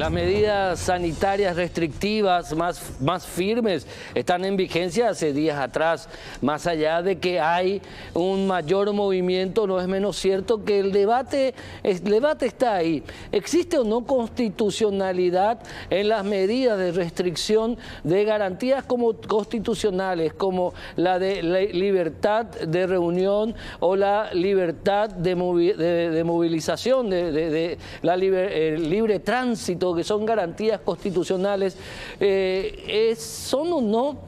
Las medidas sanitarias restrictivas más, más firmes están en vigencia hace días atrás. Más allá de que hay un mayor movimiento, no es menos cierto que el debate, el debate está ahí. ¿Existe o no constitucionalidad en las medidas de restricción de garantías como constitucionales, como la de libertad de reunión o la libertad de, movilización, de, la libre tránsito? Que son garantías constitucionales, eh, son o no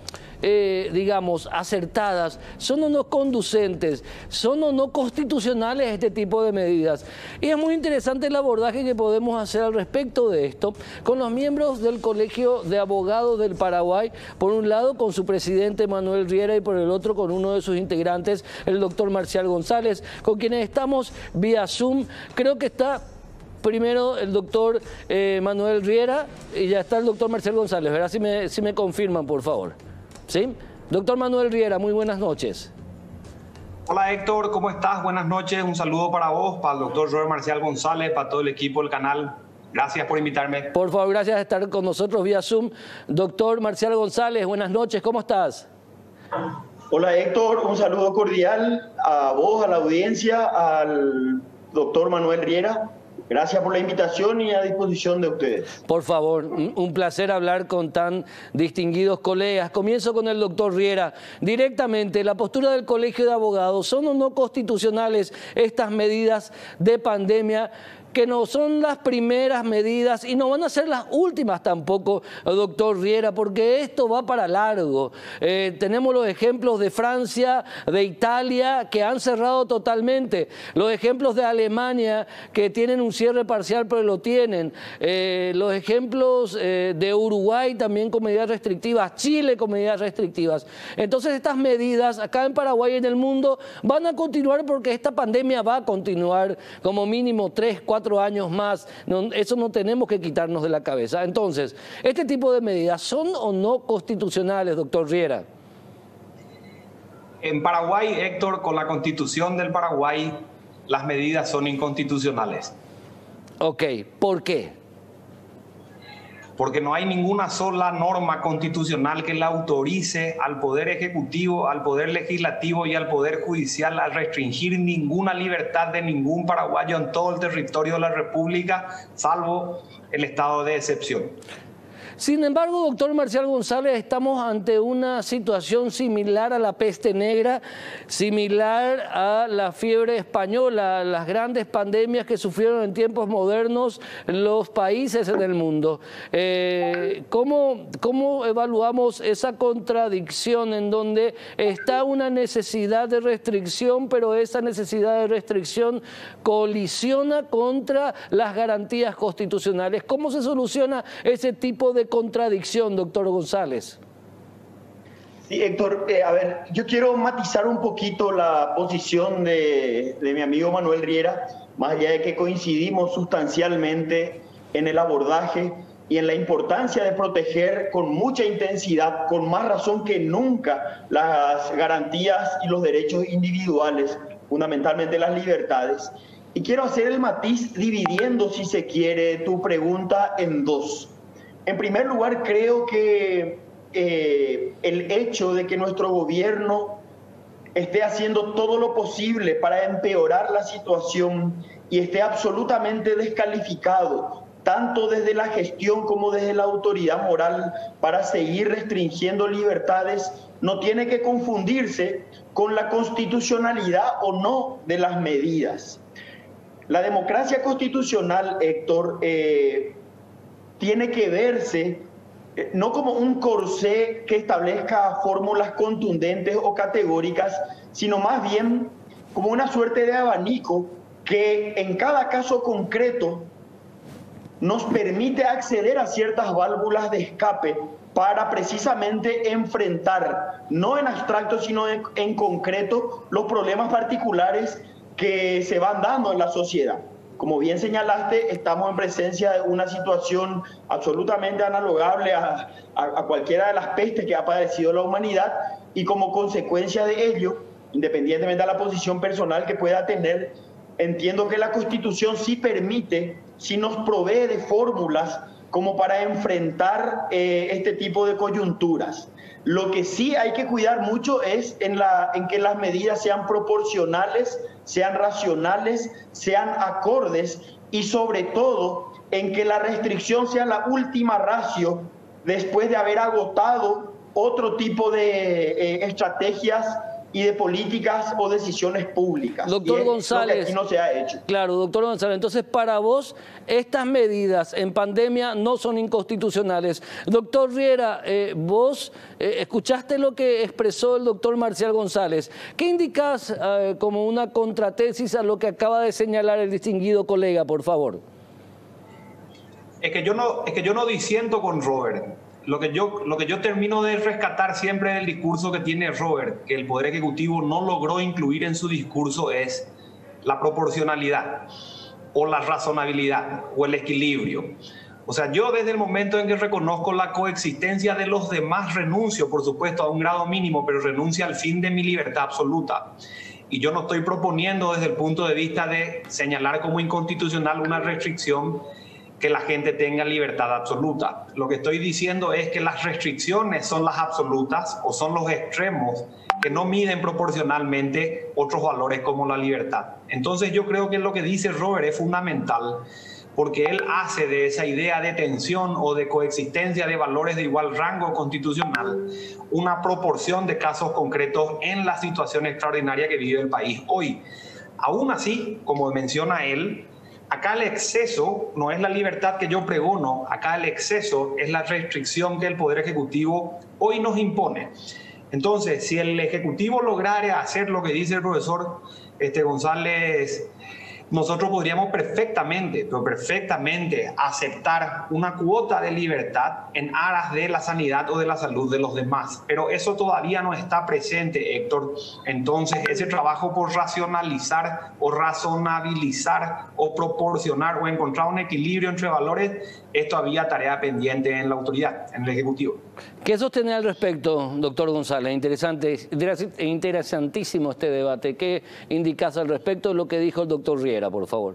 eh, digamos, acertadas, son o no conducentes, son o no constitucionales este tipo de medidas. Y es muy interesante el abordaje que podemos hacer al respecto de esto con los miembros del Colegio de Abogados del Paraguay, por un lado con su presidente Manuel Riera y por el otro con uno de sus integrantes, el doctor Marcial González, con quienes estamos vía Zoom. Creo que está primero el doctor eh, Manuel Riera y ya está el doctor Marcel González. Verá si me, si me confirman, por favor. ¿Sí? Doctor Manuel Riera, muy buenas noches. Hola Héctor, ¿cómo estás? Buenas noches. Un saludo para vos, para el doctor Joel Marcial González, para todo el equipo del canal. Gracias por invitarme. Por favor, gracias por estar con nosotros vía Zoom. Doctor Marcial González, buenas noches, ¿cómo estás? Hola Héctor, un saludo cordial a vos, a la audiencia, al doctor Manuel Riera Gracias por la invitación y a disposición de ustedes. Por favor, un placer hablar con tan distinguidos colegas. Comienzo con el doctor Riera. Directamente, la postura del Colegio de Abogados, ¿son o no constitucionales estas medidas de pandemia? Que no son las primeras medidas y no van a ser las últimas tampoco, doctor Riera, porque esto va para largo. Eh, tenemos los ejemplos de Francia, de Italia, que han cerrado totalmente, los ejemplos de Alemania, que tienen un cierre parcial, pero lo tienen, eh, los ejemplos eh, de Uruguay también con medidas restrictivas, Chile con medidas restrictivas. Entonces estas medidas acá en Paraguay y en el mundo van a continuar porque esta pandemia va a continuar como mínimo tres, cuatro años más. eso no tenemos que quitarnos de la cabeza. Entonces, ¿este tipo de medidas son o no constitucionales, doctor Riera? En Paraguay, Héctor, con la constitución del Paraguay, las medidas son inconstitucionales. Ok, ¿por qué? Porque no hay ninguna sola norma constitucional que la autorice al Poder Ejecutivo, al Poder Legislativo y al Poder Judicial a restringir ninguna libertad de ningún paraguayo en todo el territorio de la República, salvo el estado de excepción. Sin embargo, doctor Marcial González, estamos ante una situación similar a la peste negra, similar a la fiebre española, las grandes pandemias que sufrieron en tiempos modernos los países en el mundo. Eh, ¿cómo, ¿Cómo evaluamos esa contradicción en donde está una necesidad de restricción, pero esa necesidad de restricción colisiona contra las garantías constitucionales? ¿Cómo se soluciona ese tipo de contradicción, doctor González. Sí, Héctor, eh, a ver, yo quiero matizar un poquito la posición de, de mi amigo Manuel Riera, más allá de que coincidimos sustancialmente en el abordaje y en la importancia de proteger con mucha intensidad, con más razón que nunca, las garantías y los derechos individuales, fundamentalmente las libertades. Y quiero hacer el matiz dividiendo, si se quiere, tu pregunta en dos. En primer lugar, creo que eh, el hecho de que nuestro gobierno esté haciendo todo lo posible para empeorar la situación y esté absolutamente descalificado, tanto desde la gestión como desde la autoridad moral, para seguir restringiendo libertades, no tiene que confundirse con la constitucionalidad o no de las medidas. La democracia constitucional, Héctor, eh, tiene que verse eh, no como un corsé que establezca fórmulas contundentes o categóricas, sino más bien como una suerte de abanico que en cada caso concreto nos permite acceder a ciertas válvulas de escape para precisamente enfrentar, no en abstracto, sino en, en concreto, los problemas particulares que se van dando en la sociedad. Como bien señalaste, estamos en presencia de una situación absolutamente analogable a, cualquiera de las pestes que ha padecido la humanidad y como consecuencia de ello, independientemente de la posición personal que pueda tener, entiendo que la Constitución sí permite, sí nos provee de fórmulas como para enfrentar eh, este tipo de coyunturas. Lo que sí hay que cuidar mucho es en, la, en que las medidas sean proporcionales, sean racionales, sean acordes y sobre todo en que la restricción sea la última ratio después de haber agotado otro tipo de eh, estrategias y de políticas o decisiones públicas. Doctor González. no se ha hecho. Claro, doctor González. Entonces, para vos, estas medidas en pandemia no son inconstitucionales. Doctor Riera, eh, vos eh, escuchaste lo que expresó el doctor Marcial González. ¿Qué indicás eh, como una contratesis a lo que acaba de señalar el distinguido colega, por favor? Es que yo no, es que yo no disiento con Robert lo que, yo, lo que yo termino de rescatar siempre del discurso que tiene Robert, que el Poder Ejecutivo no logró incluir en su discurso, es la proporcionalidad o la razonabilidad o el equilibrio. O sea, yo desde el momento en que reconozco la coexistencia de los demás renuncio, por supuesto, a un grado mínimo, pero renuncio al fin de mi libertad absoluta. Y yo no estoy proponiendo desde el punto de vista de señalar como inconstitucional una restricción que la gente tenga libertad absoluta. Lo que estoy diciendo es que las restricciones son las absolutas o son los extremos que no miden proporcionalmente otros valores como la libertad. Entonces yo creo que lo que dice Robert es fundamental porque él hace de esa idea de tensión o de coexistencia de valores de igual rango constitucional una proporción de casos concretos en la situación extraordinaria que vive el país hoy. Aún así, como menciona él, Acá el exceso no es la libertad que yo pregono, acá el exceso es la restricción que el Poder Ejecutivo hoy nos impone. Entonces, si el Ejecutivo lograra hacer lo que dice el profesor este, González nosotros podríamos perfectamente, pero perfectamente aceptar una cuota de libertad en aras de la sanidad o de la salud de los demás. Pero eso todavía no está presente, Héctor. Entonces, ese trabajo por racionalizar o razonabilizar o proporcionar o encontrar un equilibrio entre valores es todavía tarea pendiente en la autoridad, en el Ejecutivo. ¿Qué sostiene al respecto, doctor González? Interesante, interesantísimo este debate. ¿Qué indicas al respecto de lo que dijo el doctor Riera, por favor?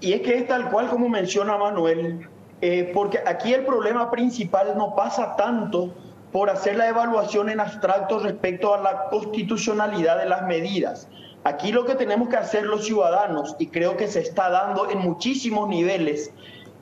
Y es que es tal cual como menciona Manuel, eh, porque aquí el problema principal no pasa tanto por hacer la evaluación en abstracto respecto a la constitucionalidad de las medidas. Aquí lo que tenemos que hacer los ciudadanos, y creo que se está dando en muchísimos niveles,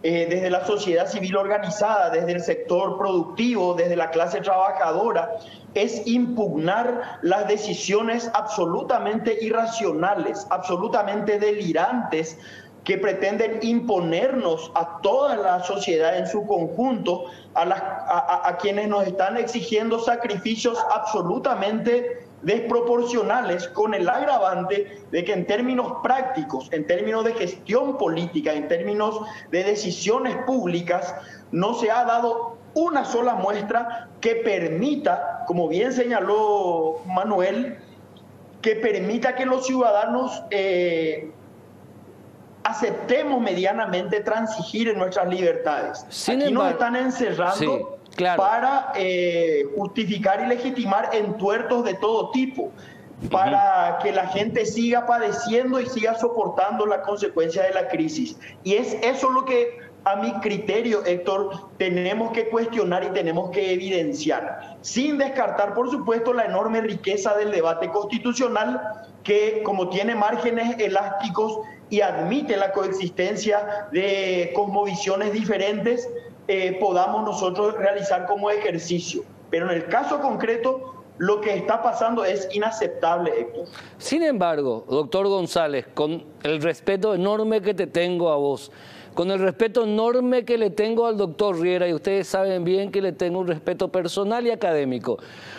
eh, desde la sociedad civil organizada, desde el sector productivo, desde la clase trabajadora, es impugnar las decisiones absolutamente irracionales, absolutamente delirantes que pretenden imponernos a toda la sociedad en su conjunto, a, a quienes nos están exigiendo sacrificios absolutamente desproporcionales con el agravante de que en términos prácticos, en términos de gestión política, en términos de decisiones públicas, no se ha dado una sola muestra que permita, como bien señaló Manuel, que permita que los ciudadanos eh, aceptemos medianamente transigir en nuestras libertades. Aquí nos están encerrando para eh, justificar y legitimar entuertos de todo tipo, para que la gente siga padeciendo y siga soportando la consecuencia de la crisis. Y es eso lo que a mi criterio, Héctor, tenemos que cuestionar y tenemos que evidenciar, sin descartar, por supuesto, la enorme riqueza del debate constitucional que, como tiene márgenes elásticos y admite la coexistencia de cosmovisiones diferentes, eh, podamos nosotros realizar como ejercicio. Pero en el caso concreto, lo que está pasando es inaceptable. Sin embargo, doctor González, con el respeto enorme que te tengo a vos, con el respeto enorme que le tengo al doctor Riera, y ustedes saben bien que le tengo un respeto personal y académico.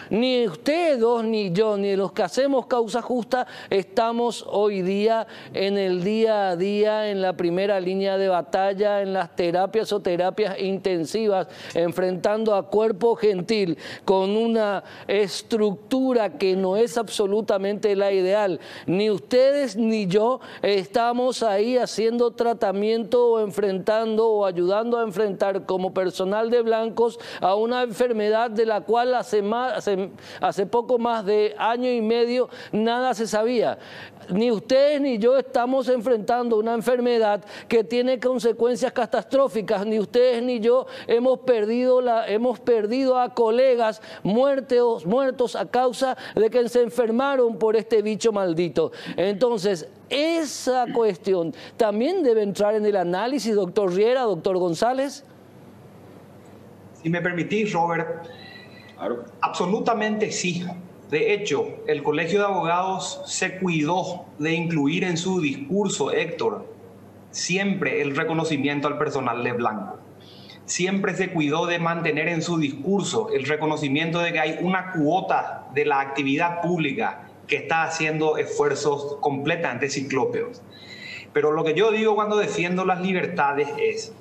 Ni ustedes dos, ni yo, ni los que hacemos causa justa, estamos hoy día en el día a día, en la primera línea de batalla, en las terapias o terapias intensivas, enfrentando a cuerpo gentil con una estructura que no es absolutamente la ideal. Ni ustedes ni yo estamos ahí haciendo tratamiento enfrentando o ayudando a enfrentar como personal de blancos a una enfermedad de la cual hace, más, hace, poco más de año y medio nada se sabía. Ni ustedes ni yo estamos enfrentando una enfermedad que tiene consecuencias catastróficas, ni ustedes ni yo hemos perdido, la, hemos perdido a colegas muertos, muertos a causa de que se enfermaron por este bicho maldito. Entonces, esa cuestión también debe entrar en el análisis, doctor Riera, doctor González. Si me permitís, Robert, absolutamente sí. De hecho, el Colegio de Abogados se cuidó de incluir en su discurso, Héctor, siempre el reconocimiento al personal de blanco. Siempre se cuidó de mantener en su discurso el reconocimiento de que hay una cuota de la actividad pública que está haciendo esfuerzos completamente ciclópeos. Pero lo que yo digo cuando defiendo las libertades es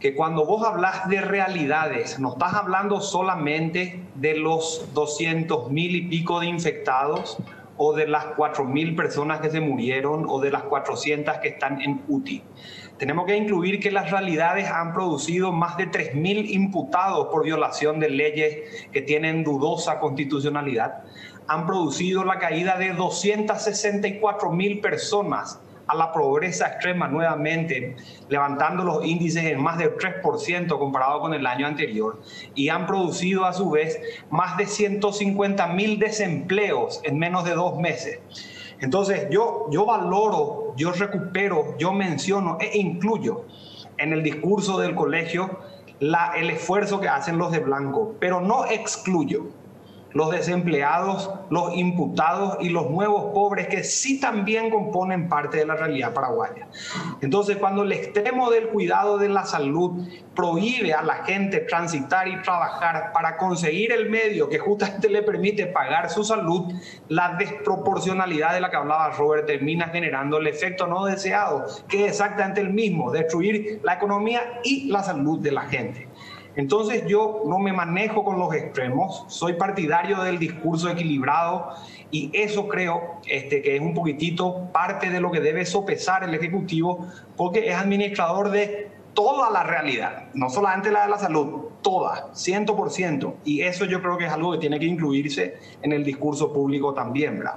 que cuando vos hablas de realidades, no estás hablando solamente de los 200 mil y pico de infectados o de las 4 mil personas que se murieron o de las 400 que están en UTI. Tenemos que incluir que las realidades han producido más de 3 mil imputados por violación de leyes que tienen dudosa constitucionalidad han producido la caída de 264 mil personas a la pobreza extrema nuevamente, levantando los índices en más del 3% comparado con el año anterior, y han producido a su vez más de 150 mil desempleos en menos de dos meses. Entonces yo, yo valoro, yo recupero, yo menciono e incluyo en el discurso del colegio la, el esfuerzo que hacen los de blanco, pero no excluyo los desempleados, los imputados y los nuevos pobres que sí también componen parte de la realidad paraguaya. Entonces, cuando el extremo del cuidado de la salud prohíbe a la gente transitar y trabajar para conseguir el medio que justamente le permite pagar su salud, la desproporcionalidad de la que hablaba Robert termina generando el efecto no deseado, que es exactamente el mismo, destruir la economía y la salud de la gente. Entonces yo no me manejo con los extremos, soy partidario del discurso equilibrado y eso creo este, que es un poquitito parte de lo que debe sopesar el Ejecutivo porque es administrador de toda la realidad, no solamente la de la salud, toda, 100%. Y eso yo creo que es algo que tiene que incluirse en el discurso público también, ¿verdad?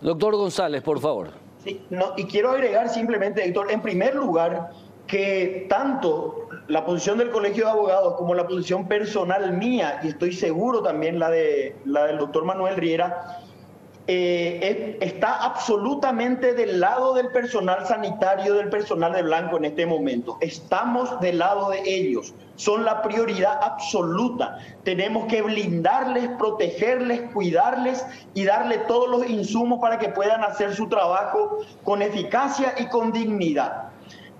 Doctor González, por favor. Sí, no, y quiero agregar simplemente, Héctor, en primer lugar, que tanto la posición del Colegio de Abogados como la posición personal mía, y estoy seguro también la, de, la del doctor Manuel Riera, eh, está absolutamente del lado del personal sanitario, del personal de blanco en este momento. Estamos del lado de ellos. Son la prioridad absoluta. Tenemos que blindarles, protegerles, cuidarles y darle todos los insumos para que puedan hacer su trabajo con eficacia y con dignidad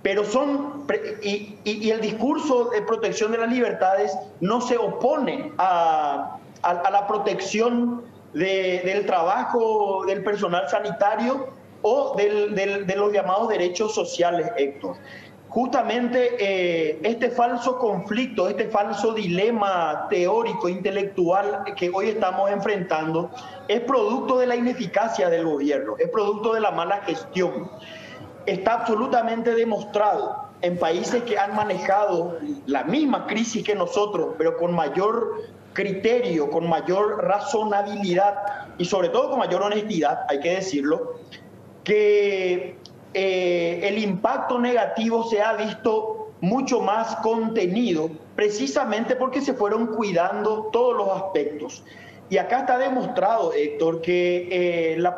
pero son, y, el discurso de protección de las libertades no se opone a, la protección del trabajo del personal sanitario o de los llamados derechos sociales, Héctor. Justamente eh, este falso conflicto, este falso dilema teórico, intelectual que hoy estamos enfrentando, es producto de la ineficacia del gobierno, es producto de la mala gestión está absolutamente demostrado en países que han manejado la misma crisis que nosotros, pero con mayor criterio, con mayor razonabilidad y sobre todo con mayor honestidad, hay que decirlo, que eh, el impacto negativo se ha visto mucho más contenido, precisamente porque se fueron cuidando todos los aspectos. Y acá está demostrado, Héctor, que eh, la,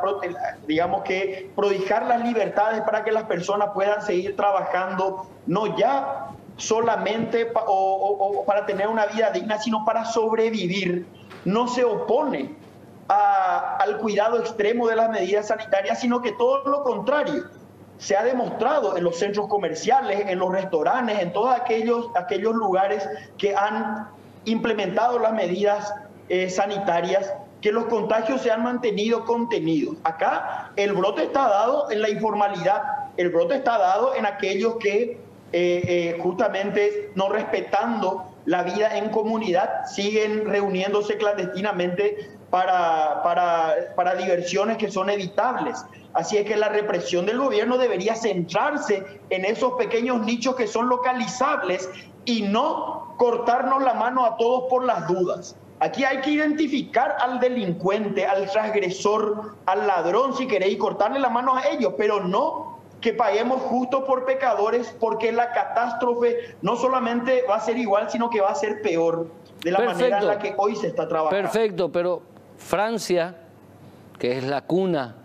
digamos que prodigar las libertades para que las personas puedan seguir trabajando, no ya solamente para tener una vida digna, sino para sobrevivir, no se opone al cuidado extremo de las medidas sanitarias, sino que todo lo contrario. Se ha demostrado en los centros comerciales, en los restaurantes, en todos aquellos, aquellos lugares que han implementado las medidas eh, sanitarias que los contagios se han mantenido contenidos. Acá el brote está dado en la informalidad, el brote está dado en aquellos que eh, eh, justamente no respetando la vida en comunidad siguen reuniéndose clandestinamente para, para, para diversiones que son evitables. Así es que la represión del gobierno debería centrarse en esos pequeños nichos que son localizables y no cortarnos la mano a todos por las dudas. Aquí hay que identificar al delincuente, al transgresor, al ladrón, si queréis, y cortarle la mano a ellos, pero no que paguemos justo por pecadores, porque la catástrofe no solamente va a ser igual, sino que va a ser peor de la manera en la que hoy se está trabajando. Perfecto, pero Francia, que es la cuna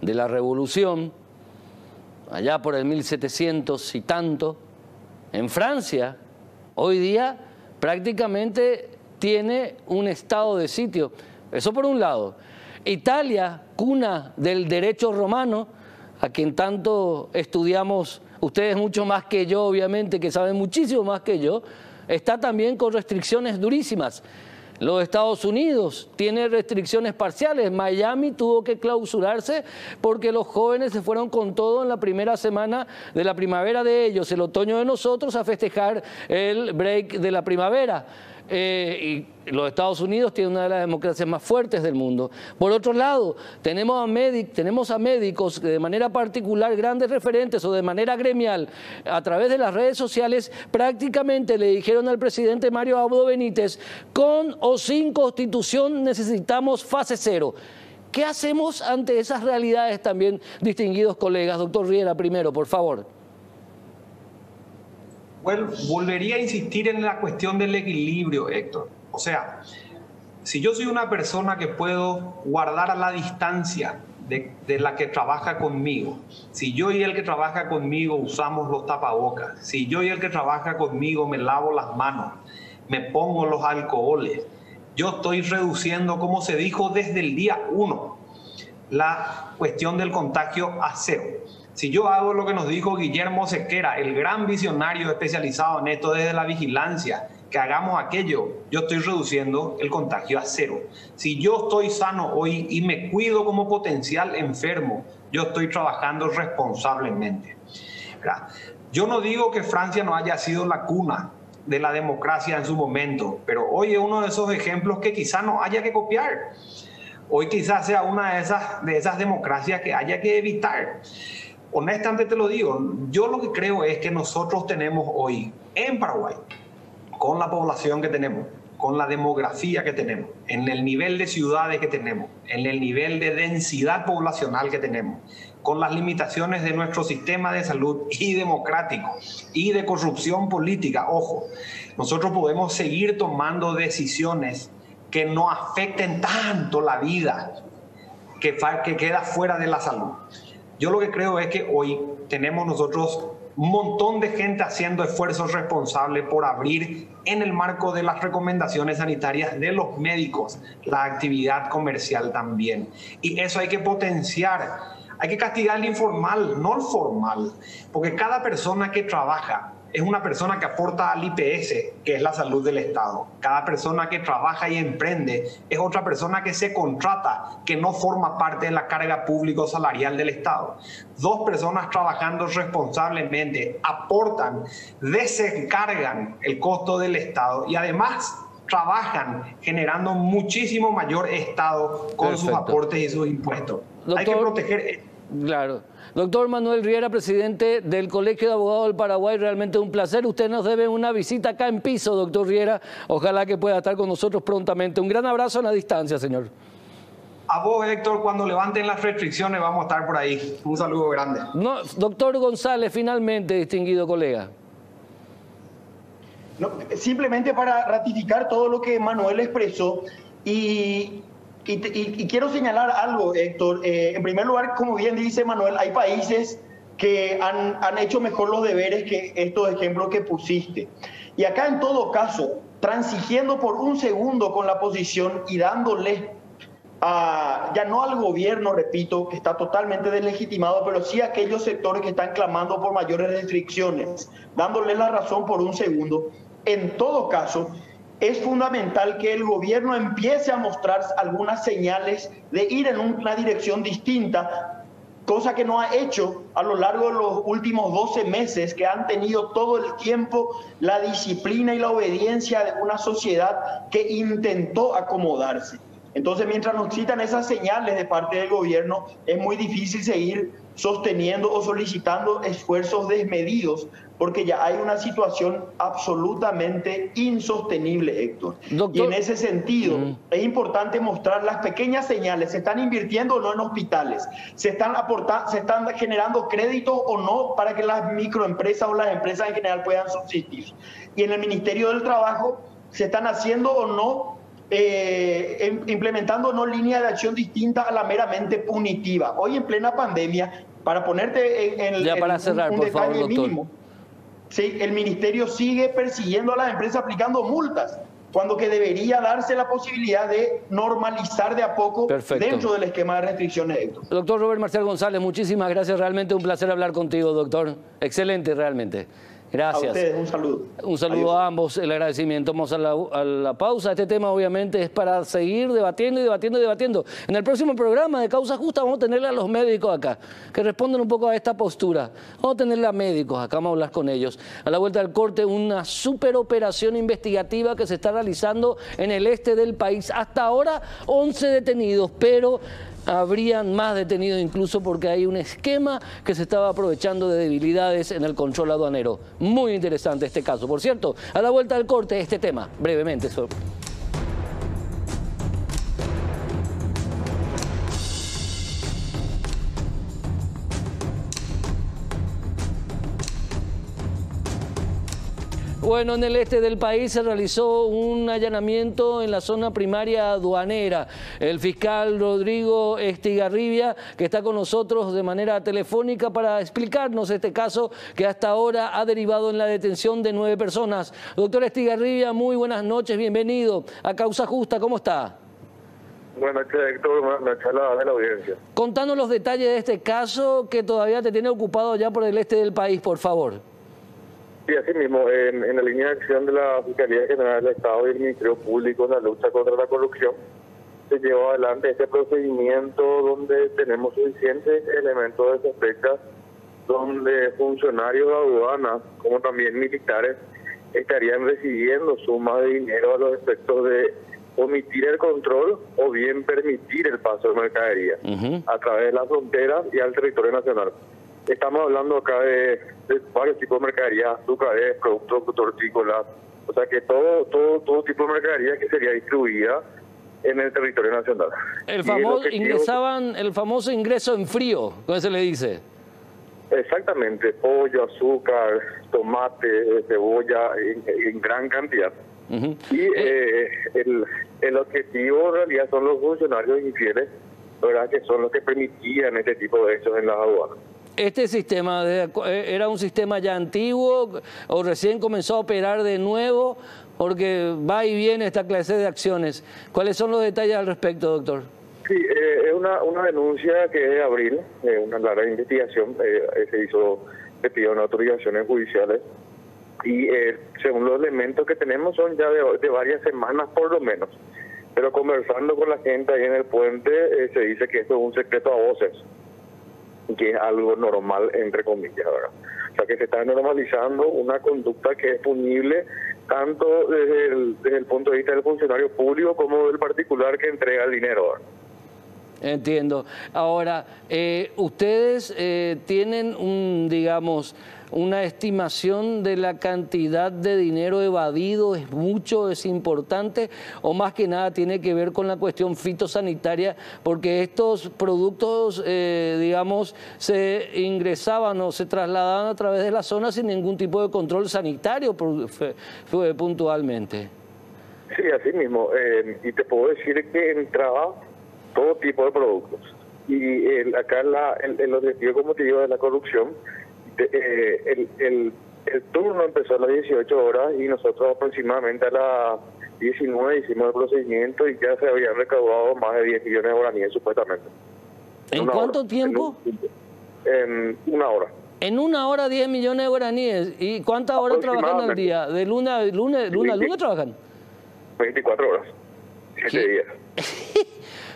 de la revolución, allá por el 1700 y tanto, en Francia, hoy día prácticamente tiene un estado de sitio. Eso por un lado. Italia, cuna del derecho romano, a quien tanto estudiamos, ustedes mucho más que yo, obviamente, que saben muchísimo más que yo, está también con restricciones durísimas. Los Estados Unidos tiene restricciones parciales. Miami tuvo que clausurarse porque los jóvenes se fueron con todo en la primera semana de la primavera de ellos, el otoño de nosotros, a festejar el break de la primavera. Eh, y los Estados Unidos tienen una de las democracias más fuertes del mundo. Por otro lado, tenemos a, tenemos a médicos que de manera particular, grandes referentes o de manera gremial, a través de las redes sociales, prácticamente le dijeron al presidente Mario Abdo Benítez, con o sin constitución necesitamos fase cero. ¿Qué hacemos ante esas realidades también, distinguidos colegas? Doctor Riera, primero, por favor. Bueno, volvería a insistir en la cuestión del equilibrio, Héctor. O sea, si yo soy una persona que puedo guardar a la distancia de, de, la que trabaja conmigo, si yo y el que trabaja conmigo usamos los tapabocas, si yo y el que trabaja conmigo me lavo las manos, me pongo los alcoholes, yo estoy reduciendo, como se dijo desde el día uno, la cuestión del contagio a cero. Si yo hago lo que nos dijo Guillermo Sequera, el gran visionario especializado en esto desde la vigilancia, que hagamos aquello, yo estoy reduciendo el contagio a cero. Si yo estoy sano hoy y me cuido como potencial enfermo, yo estoy trabajando responsablemente. Yo no digo que Francia no haya sido la cuna de la democracia en su momento, pero hoy es uno de esos ejemplos que quizá no haya que copiar. Hoy quizás sea una de esas, de esas democracias que haya que evitar honestamente te lo digo, yo lo que creo es que nosotros tenemos hoy en Paraguay, con la población que tenemos, con la demografía que tenemos, en el nivel de ciudades que tenemos, en el nivel de densidad poblacional que tenemos, con las limitaciones de nuestro sistema de salud y democrático y de corrupción política, ojo, nosotros podemos seguir tomando decisiones que no afecten tanto la vida que, que queda fuera de la salud. Yo lo que creo es que hoy tenemos nosotros un montón de gente haciendo esfuerzos responsables por abrir en el marco de las recomendaciones sanitarias de los médicos la actividad comercial también. Y eso hay que potenciar. Hay que castigar el informal, no el formal, porque cada persona que trabaja es una persona que aporta al IPS, que es la salud del Estado. Cada persona que trabaja y emprende es otra persona que se contrata, que no forma parte de la carga público salarial del Estado. Dos personas trabajando responsablemente aportan, descargan el costo del Estado y además trabajan generando muchísimo mayor Estado con sus aportes y sus impuestos. Hay que proteger. Claro. Doctor Manuel Riera, presidente del Colegio de Abogados del Paraguay, realmente un placer. Usted nos debe una visita acá en piso, doctor Riera. Ojalá que pueda estar con nosotros prontamente. Un gran abrazo en la distancia, señor. A vos, Héctor, cuando levanten las restricciones vamos a estar por ahí. Un saludo grande. No, doctor González, finalmente, distinguido colega. simplemente para ratificar todo lo que Manuel expresó y y, quiero señalar algo, Héctor. Eh, en primer lugar, como bien dice Manuel, hay países que han, han, hecho mejor los deberes que estos ejemplos que pusiste. Y acá, en todo caso, transigiendo por un segundo con la posición y dándole a, ya no al gobierno, repito, que está totalmente deslegitimado, pero sí a aquellos sectores que están clamando por mayores restricciones, dándole la razón por un segundo. En todo caso, es fundamental que el gobierno empiece a mostrar algunas señales de ir en una dirección distinta, cosa que no ha hecho a lo largo de los últimos 12 meses, que han tenido todo el tiempo la disciplina y la obediencia de una sociedad que intentó acomodarse. Entonces, mientras nos citan esas señales de parte del gobierno, es muy difícil seguir sosteniendo o solicitando esfuerzos desmedidos, porque ya hay una situación absolutamente insostenible, Héctor. y en ese sentido, es importante mostrar las pequeñas señales. ¿Se están invirtiendo o no en hospitales? ¿Se están, aportando, ¿Se están generando créditos o no para que las microempresas o las empresas en general puedan subsistir? Y en el Ministerio del Trabajo, ¿se están haciendo o no eh, implementando no línea de acción distinta a la meramente punitiva. Hoy en plena pandemia, para ponerte en, el ya para cerrar, por favor, mínimo, sí, el ministerio sigue persiguiendo a las empresas aplicando multas cuando que debería darse la posibilidad de normalizar de a poco dentro del esquema de restricciones. Doctor Robert Marcial González, muchísimas gracias, realmente un placer hablar contigo, doctor. Excelente, realmente. Gracias. A ustedes, un saludo. Un saludo a ambos, el agradecimiento. Vamos a la, pausa. Este tema obviamente es para seguir debatiendo y debatiendo y debatiendo. En el próximo programa de Causa Justa vamos a tenerle a los médicos acá, que responden un poco a esta postura. Vamos a tenerle a médicos acá, vamos a hablar con ellos. A la vuelta del corte, una super operación investigativa que se está realizando en el este del país. Hasta ahora, 11 detenidos, pero habrían más detenidos incluso porque hay un esquema que se estaba aprovechando de debilidades en el control aduanero. Muy interesante este caso. Por cierto, a la vuelta del corte, este tema, brevemente. Bueno, en el este del país se realizó un allanamiento en la zona primaria aduanera. El fiscal Rodrigo Estigarribia, que está con nosotros de manera telefónica para explicarnos este caso que hasta ahora ha derivado en la detención de nueve personas. Doctor Estigarribia, muy buenas noches, bienvenido a Causa Justa, ¿cómo está? Buenas noches, Héctor. Buenas noches a la, audiencia. Contanos los detalles de este caso que todavía te tiene ocupado ya por el este del país, por favor. Sí, así mismo, en, la línea de acción de la Fiscalía General del Estado y el Ministerio Público en la lucha contra la corrupción, se llevó adelante este procedimiento donde tenemos suficientes elementos de sospecha, donde funcionarios de aduanas, como también militares, estarían recibiendo sumas de dinero a los efectos de omitir el control o bien permitir el paso de mercadería a través de la frontera y al territorio nacional. Estamos hablando acá de, varios tipos de mercadería, azúcares, productos hortícolas, o sea que todo, todo, todo tipo de mercadería que sería distribuida en el territorio nacional. El famoso, ingresaban, el famoso ingreso en frío, ¿cómo se le dice? Exactamente, pollo, azúcar, tomate, cebolla, en, gran cantidad. Y eh, el, el objetivo en realidad son los funcionarios infieles, ¿verdad? que son los que permitían este tipo de hechos en las aduanas. ¿Este sistema eh, era un sistema ya antiguo o recién comenzó a operar de nuevo? Porque va y viene esta clase de acciones. ¿Cuáles son los detalles al respecto, doctor? Sí, eh, es una, una denuncia que es de abril, eh, una larga investigación, se hizo, se pidió una autorizaciones judiciales y según los elementos que tenemos son ya de, de, varias semanas por lo menos. Pero conversando con la gente ahí en el puente se dice que esto es un secreto a voces que es algo normal, entre comillas, ¿verdad? O sea, que se está normalizando una conducta que es punible tanto desde el, desde el punto de vista del funcionario público como del particular que entrega el dinero. Entiendo. Ahora, eh, ustedes eh, tienen un, digamos, una estimación de la cantidad de dinero evadido, es mucho, es importante, o más que nada tiene que ver con la cuestión fitosanitaria, porque estos productos, eh, digamos, se ingresaban o se trasladaban a través de la zona sin ningún tipo de control sanitario puntualmente. Sí, así mismo. y te puedo decir que entraba todo tipo de productos. Y el, acá la, el, el, objetivo, como te digo, de la corrupción, eh, el, el, el, turno empezó a las 18 horas y nosotros aproximadamente a las 19 hicimos el procedimiento y ya se habían recaudado más de 10 millones de guaraníes supuestamente. ¿En, cuánto tiempo? En, una hora. En una hora 10 millones de guaraníes. ¿Y cuántas horas trabajan al día? ¿De luna a luna, luna, luna trabajan? 24 horas. 7 días.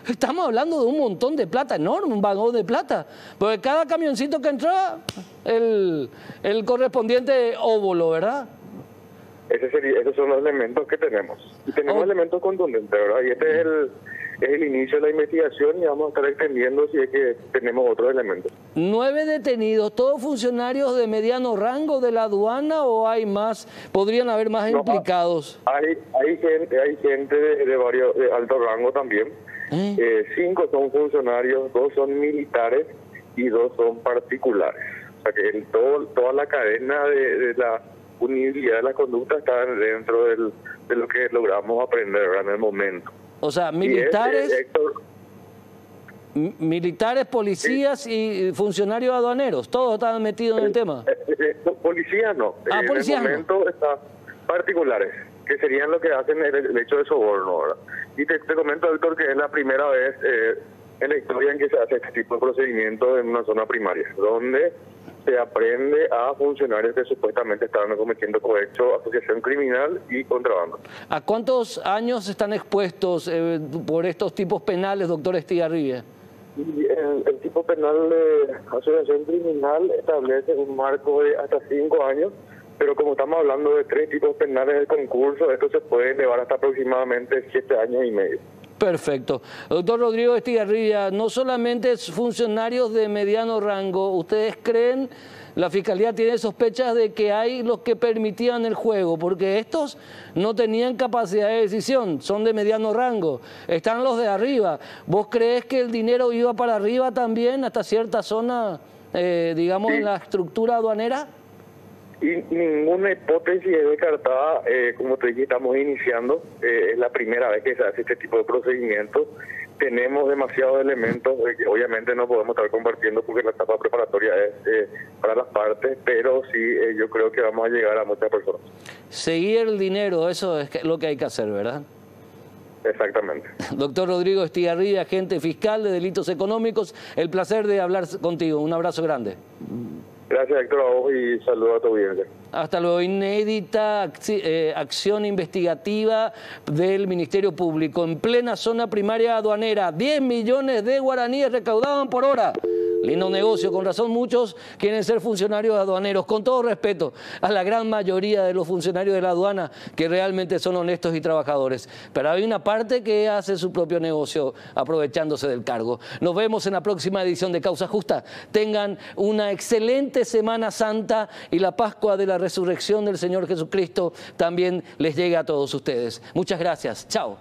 Estamos hablando de un montón de plata enorme, un vagón de plata. Porque cada camioncito que entra, el, el correspondiente óvulo, ¿verdad? Ese sería, esos son los elementos que tenemos. Y tenemos oh. elementos contundentes, ¿verdad? Y este es el, es el inicio de la investigación y vamos a estar extendiendo si es que tenemos otros elementos. Nueve detenidos, ¿todos funcionarios de mediano rango de la aduana o hay más? ¿Podrían haber más implicados? Hay, hay gente, hay gente de, varios de alto rango también. ¿Eh? Eh, cinco son funcionarios, dos son militares y dos son particulares. O sea que todo, toda la cadena de, la unibilidad de la conducta está dentro del, de lo que logramos aprender en el momento. O sea, militares, militares, policías y funcionarios aduaneros, todos estaban metidos en el tema. Eh, eh, policías no. Ah, en el momento están particulares, que serían lo que hacen el, hecho de soborno. Y te, comento, Héctor, que es la primera vez eh, en la historia en que se hace este tipo de procedimiento en una zona primaria, donde se aprende a funcionarios que supuestamente estaban cometiendo cohecho, asociación criminal y contrabando. ¿A cuántos años están expuestos eh, por estos tipos penales, doctor Estigarribia? El, el, tipo penal de asociación criminal establece un marco de hasta cinco años, pero como estamos hablando de tres tipos penales del concurso, esto se puede elevar hasta aproximadamente siete años y medio. Perfecto. Doctor Rodrigo Estigarribia, no solamente funcionarios de mediano rango, ¿ustedes creen, la Fiscalía tiene sospechas de que hay los que permitían el juego? Porque estos no tenían capacidad de decisión, son de mediano rango, están los de arriba. ¿Vos crees que el dinero iba para arriba también hasta cierta zona, eh, digamos, en la estructura aduanera? Y ninguna hipótesis es descartada, eh, como te dije, estamos iniciando, eh, es la primera vez que se hace este tipo de procedimientos. Tenemos demasiados elementos que obviamente no podemos estar compartiendo porque la etapa preparatoria es eh, para las partes, pero sí yo creo que vamos a llegar a muchas personas. Seguir el dinero, eso es lo que hay que hacer, ¿verdad? Exactamente. Doctor Rodrigo Estigarribia, agente fiscal de delitos económicos, el placer de hablar contigo. Un abrazo grande. Gracias, Héctor, a y saludos a tu audiencia. Hasta luego. Inédita eh, acción investigativa del Ministerio Público en plena zona primaria aduanera. 10 millones de guaraníes recaudaban por hora. Lindo negocio, con razón muchos quieren ser funcionarios aduaneros, con todo respeto a la gran mayoría de los funcionarios de la aduana que realmente son honestos y trabajadores. Pero hay una parte que hace su propio negocio aprovechándose del cargo. Nos vemos en la próxima edición de Causa Justa. Tengan una excelente Semana Santa y la Pascua de la Resurrección del Señor Jesucristo también les llegue a todos ustedes. Muchas gracias. Chao.